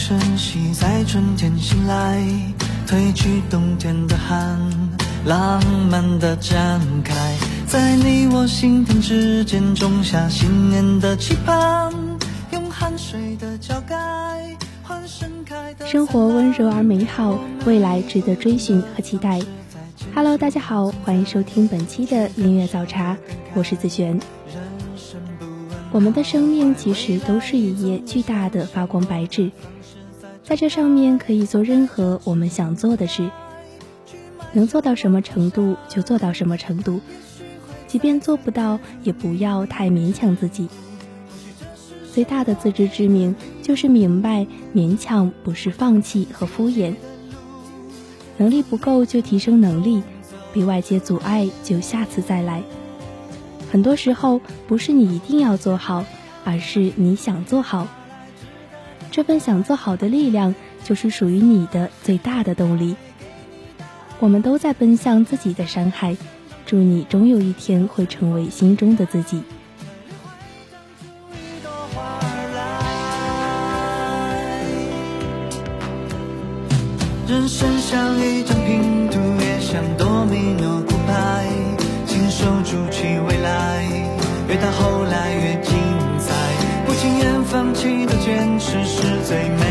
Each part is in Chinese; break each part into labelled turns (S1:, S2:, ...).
S1: 悄声息在春天醒来，褪去冬天的寒，浪漫的展开，在你我心田之间种下新年的期盼，用汗水的浇盖换盛开的。
S2: 生活温柔而美好，未来值得追寻和期待。Hello，大家好，欢迎收听本期的音乐早茶，我是子璇。我们的生命其实都是一页巨大的发光白纸，在这上面可以做任何我们想做的事，能做到什么程度就做到什么程度，即便做不到，也不要太勉强自己。最大的自知之明就是明白，勉强不是放弃和敷衍。能力不够就提升能力，被外界阻碍就下次再来。很多时候不是你一定要做好，而是你想做好。这份想做好的力量，就是属于你的最大的动力。我们都在奔向自己的山海，祝你终有一天会成为心中的自己。
S1: 人生像一张拼图，也像多米诺骨牌，亲手筑起未来，越到后来越精彩。不轻言放弃的坚持，只是最美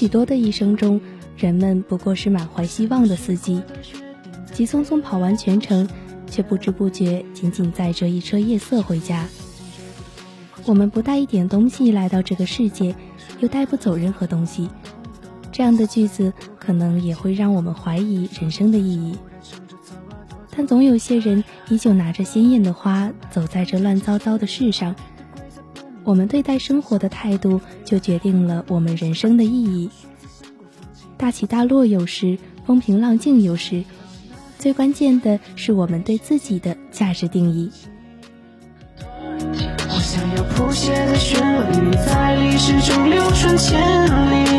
S1: 许
S2: 多的一生中，人们不过是满怀希望的司机，急匆匆跑完全程，却不知不觉仅仅载着一车夜色回家。我们不带一点东西来到这个世界，又带不走任何东西。这样的句子可能也会让我们怀疑人生的意义。但总有些人依旧拿着鲜艳的花，走在这乱糟糟的世上。我们对待生活的态度，就决定了我们人生的意义。大起大落有时，风平浪静有时，最关键的是我们对自己的价值定义。
S3: 我想要谱写的旋律，在历史中流传千里。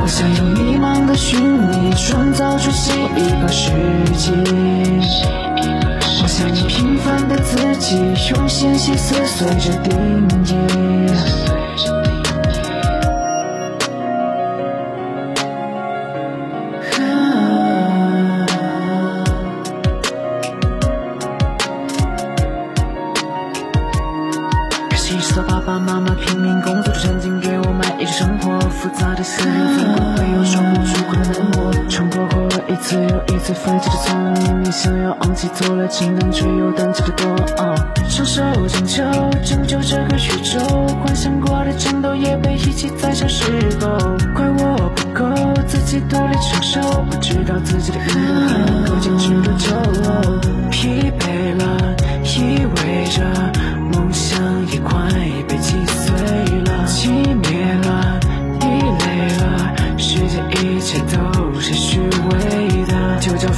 S3: 我想用迷茫的寻觅，创造出新一个世纪。我想用平凡的自己，用纤细撕碎着定义。感谢所有爸爸妈妈拼命工作，赚钱给我买一生活。复杂的思一次又一次泛起的聪明，你想要昂起头来惊叹，却又胆怯的多。双手拯救，拯救这个宇宙，幻想过的战斗也被遗弃在小时候。怪我不够，自己独立承受，不知道自己的运动还能够坚持多久。疲惫了，意味着梦想也快被击碎，了，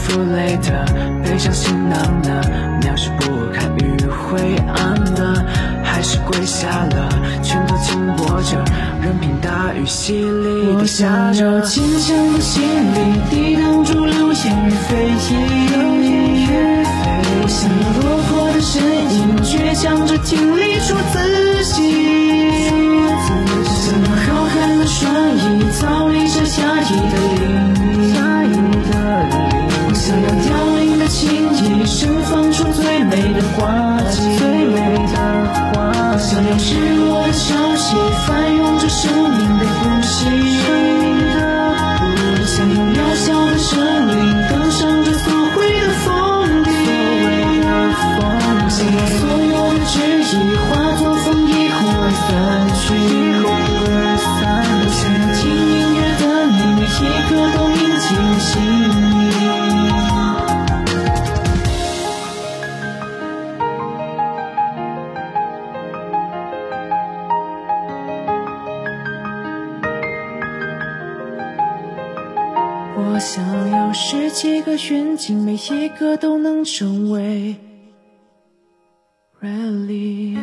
S3: 负累的，背上行囊的，渺小不堪与灰暗的，还是跪下了，拳头紧握着，任凭大雨洗礼地下着，坚强的心灵抵挡住流言与蜚语。我想要落魄的身影，倔强着挺立出自己。想要浩瀚的双翼，逃离这压抑的领域。我想要凋零的情意，盛放出最美的花季。最美的花想要失落的消息，翻涌着生命的呼吸。有十几个愿景，每一个都能成为 really。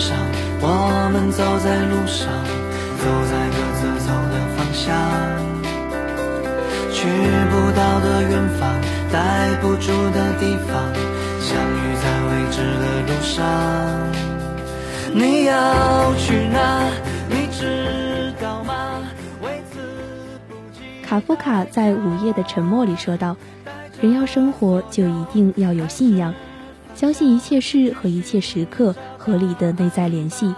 S3: 上，我们走在路上，走在各自走的方向。去不到的远方，待不住的地方，相遇在未知的路上。你要去哪？你知道吗？为此不
S2: 卡夫卡在《午夜的沉默》里说道：“人要生活，就一定要有信仰，相信一切事和一切时刻合理的内在联系，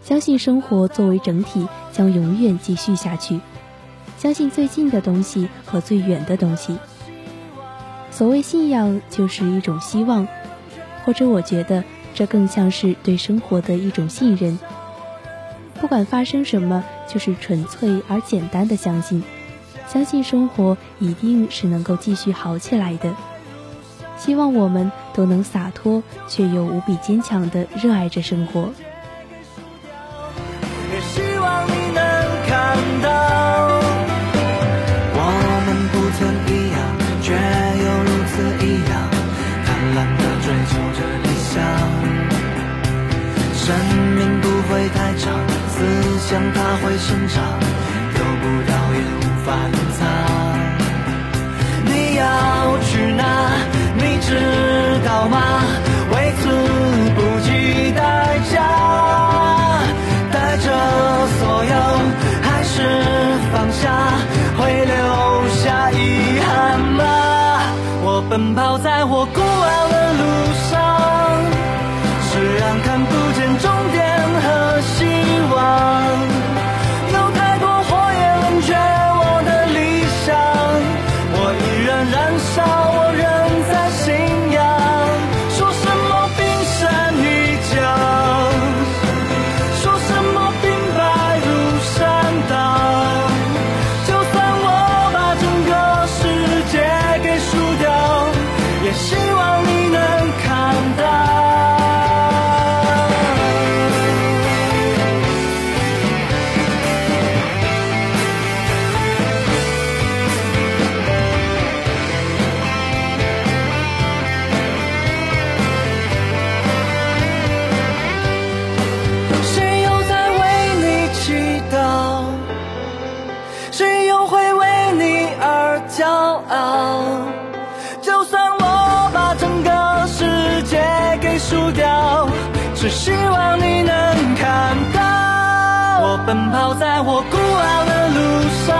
S2: 相信生活作为整体将永远继续下去，相信最近的东西和最远的东西。所谓信仰，就是一种希望，或者我觉得这更像是对生活的一种信任。不管发生什么，就是纯粹而简单的相信。”相信生活一定是能够继续好起来的。希望我们都能洒脱却又无比坚强的热爱着生活。
S1: 也希望你能看到，我们不曾一样，却又如此一样，贪婪地追求着理想。生命不会太长，思想它会生长，得不到也无法隐藏。知道吗？奔跑在我孤傲的路上，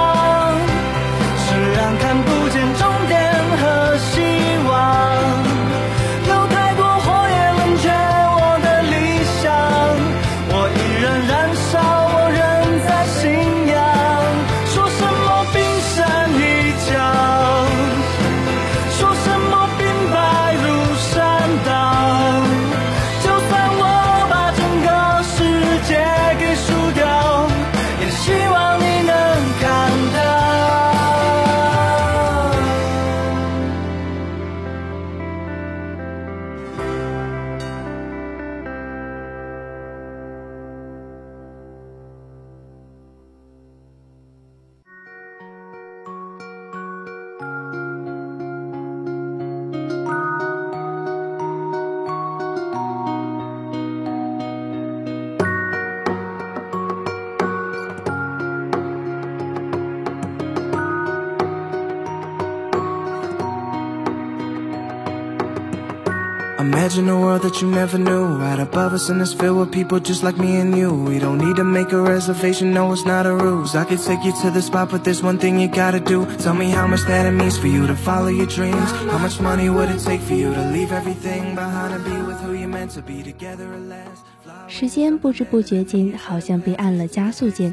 S1: Imagine a world that you never knew Right above us and it's filled with people just like me and you We don't need to make a reservation, no it's not a ruse I could take you to the spot but there's one thing you gotta do Tell me how much that it means for you to follow your dreams How much money would it take for you to leave everything behind And be with who you're meant to be together at last
S2: 时间不知不觉间好像被按了加速键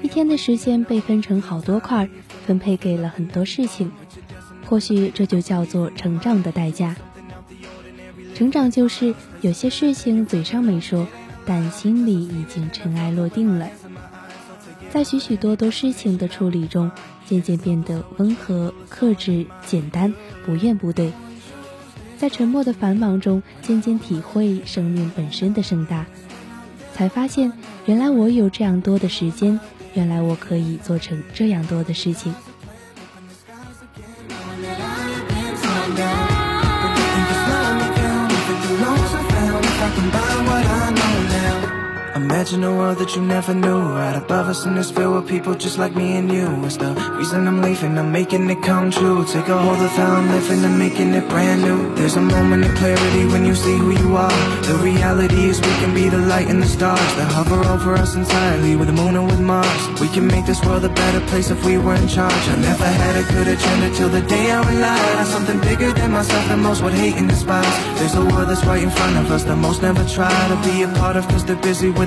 S2: 一天的时间被分成好多块分配给了很多事情或许这就叫做成长的代价 成长就是有些事情嘴上没说，但心里已经尘埃落定了。在许许多多事情的处理中，渐渐变得温和、克制、简单，不怨不对。在沉默的繁忙中，渐渐体会生命本身的盛大，才发现原来我有这样多的时间，原来我可以做成这样多的事情。by what I know.
S1: Imagine a world that you never knew. Right above us and it's filled with people just like me and you. It's the reason I'm leaving, I'm making it come true. Take a hold of how I'm living, I'm making it brand new. There's a moment of clarity when you see who you are. The reality is we can be the light and the stars That hover over us entirely. With the moon and with Mars. We can make this world a better place if we were in charge. I never had a good agenda till the day I realized Something bigger than myself that most would hate and despise. There's a world that's right in front of us that most never try to be a part of Cause they're busy with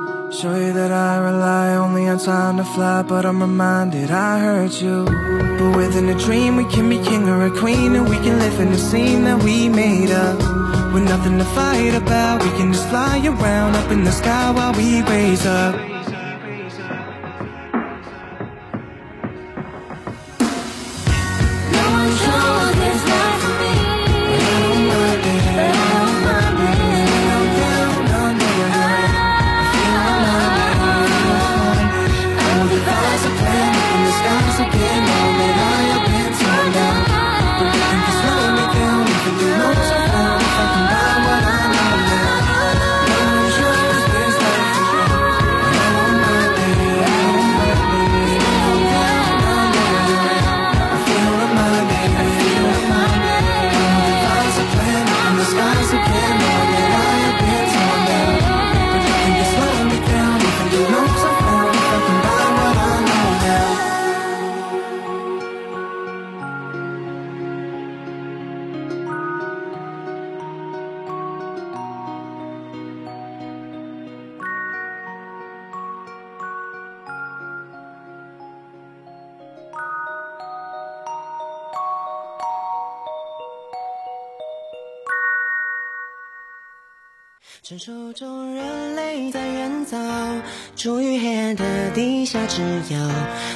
S4: show you that I rely only on time to fly. But I'm reminded I hurt you. But within a dream, we can be king or a queen, and we can live in the scene that we made up. With nothing to fight about, we can just fly around up in the sky while we raise up.
S1: descanso.
S5: 传说中人类在远早，处于黑暗的地下之遥，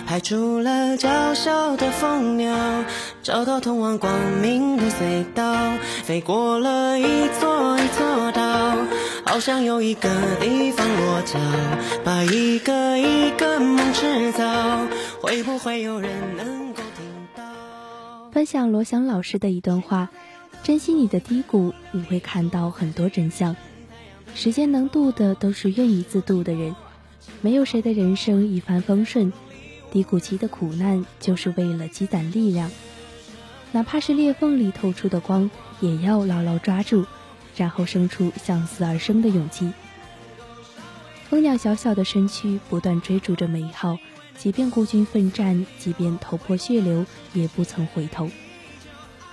S5: 排除了娇小的蜂鸟，找到通往光明的隧道，飞过了一座一座岛，好像有一个地方落脚，把一个一个梦制造，会不会有人能够听到？
S2: 分享罗翔老师的一段话：珍惜你的低谷，你会看到很多真相。时间能渡的，都是愿意自渡的人。没有谁的人生一帆风顺，低谷期的苦难就是为了积攒力量。哪怕是裂缝里透出的光，也要牢牢抓住，然后生出向死而生的勇气。蜂鸟小小的身躯不断追逐着美好，即便孤军奋战，即便头破血流，也不曾回头。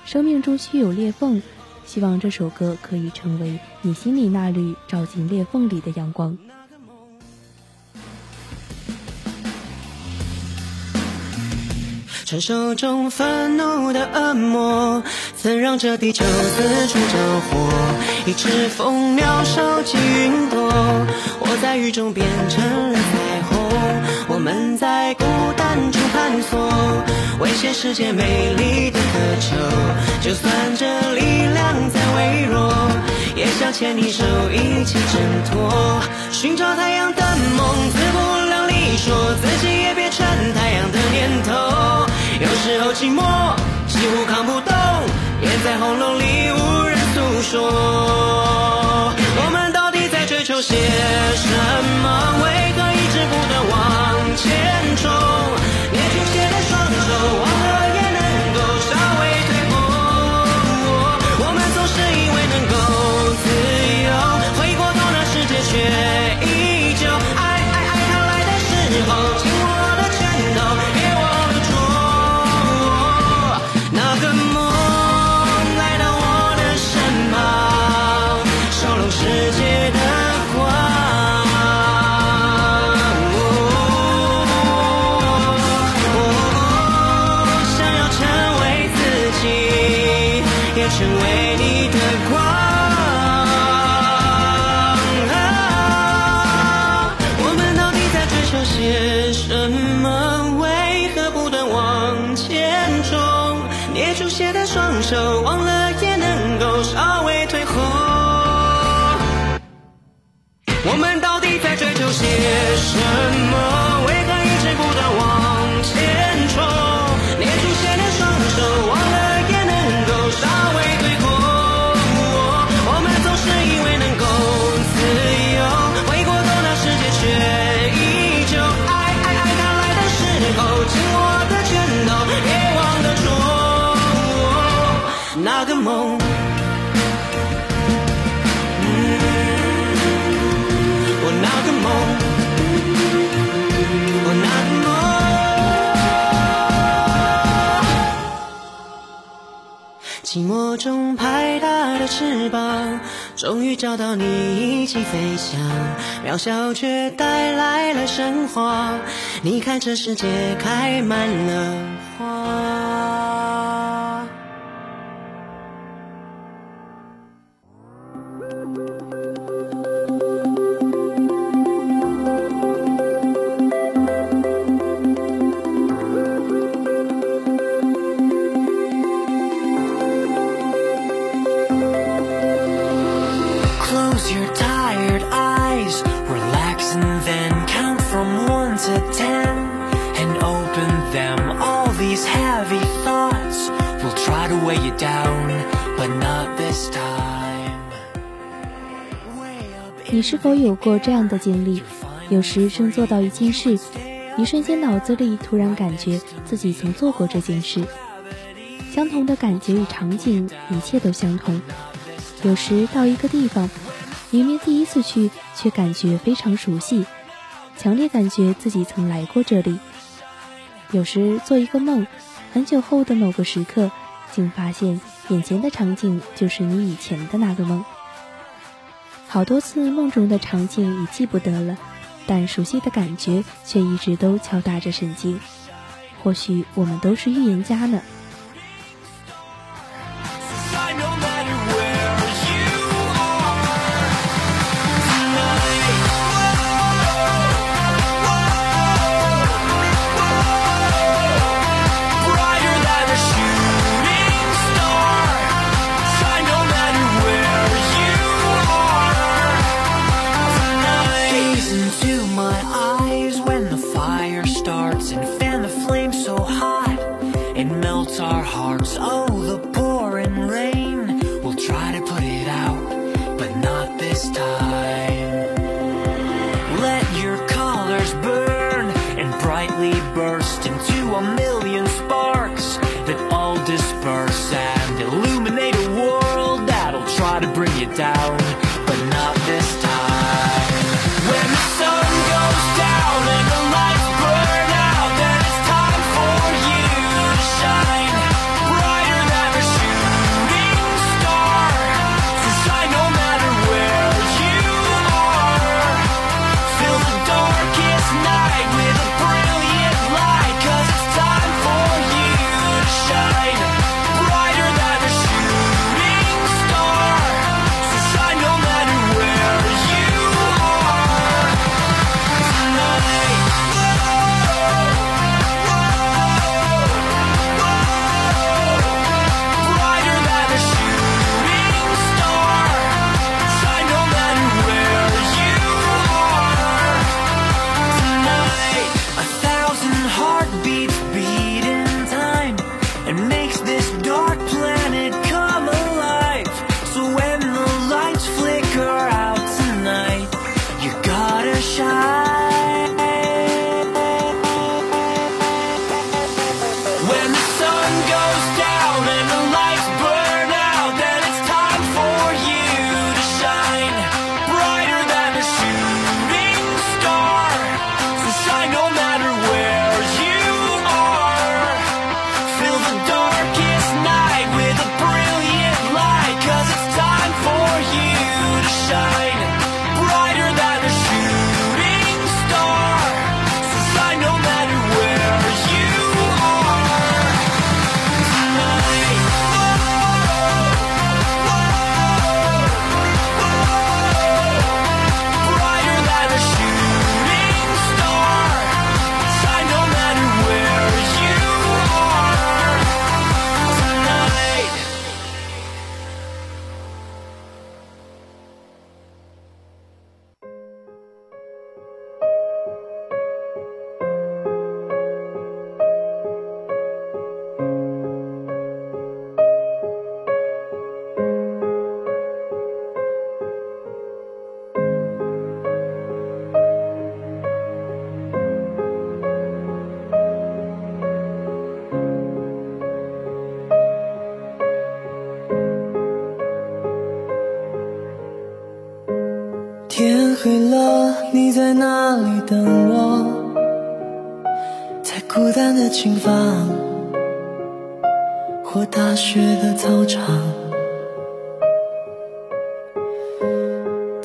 S2: 生命中须有裂缝。希望这首歌可以成为你心里那缕照进裂缝里的阳光。
S5: 传说中愤怒的恶魔，曾让这地球四处着火。一只蜂鸟收集云朵，我在雨中变成了彩虹。我们在孤单中探索，为现世界美丽的渴求。就算这力量再微弱，也想牵你手一起挣脱。寻找太阳的梦，自不量力说，自己也变成太阳的念头。有时候寂寞几乎扛不动，咽在喉咙里无人诉说。我们到底在追求些什么？为何一直不断往前冲？寂寞中拍打的翅膀，终于找到你一起飞翔，渺小却带来了神话。你看这世界开满了花。
S2: 是否有过这样的经历？有时正做到一件事，一瞬间脑子里突然感觉自己曾做过这件事。相同的感觉与场景，一切都相同。有时到一个地方，明明第一次去，却感觉非常熟悉，强烈感觉自己曾来过这里。有时做一个梦，很久后的某个时刻，竟发现眼前的场景就是你以前的那个梦。好多次梦中的场景已记不得了，但熟悉的感觉却一直都敲打着神经。或许我们都是预言家呢。
S6: and illuminate a world
S1: that'll try to bring you down.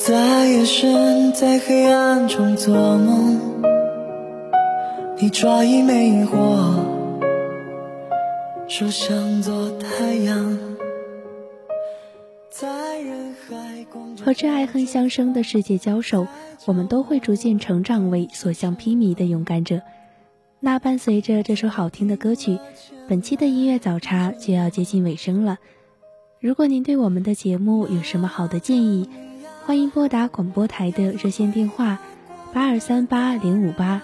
S1: 在夜深，在黑暗中做梦，你抓一枚火，说想做太阳，
S2: 和这爱恨相生的世界交手，我们都会逐渐成长为所向披靡的勇敢者。那伴随着这首好听的歌曲，本期的音乐早茶就要接近尾声了。如果您对我们的节目有什么好的建议，欢迎拨打广播台的热线电话八二三八零五八，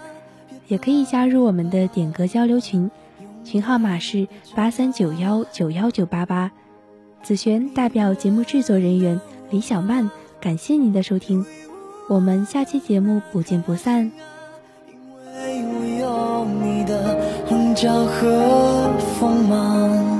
S2: 也可以加入我们的点歌交流群，群号码是八三九幺九幺九八八。子璇代表节目制作人员李小曼，感谢您的收听，我们下期节目不见不散。
S1: 骄和锋芒。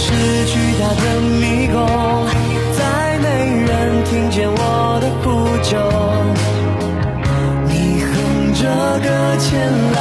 S1: 是巨大的迷宫，再没人听见我的呼救。你哼着歌前来。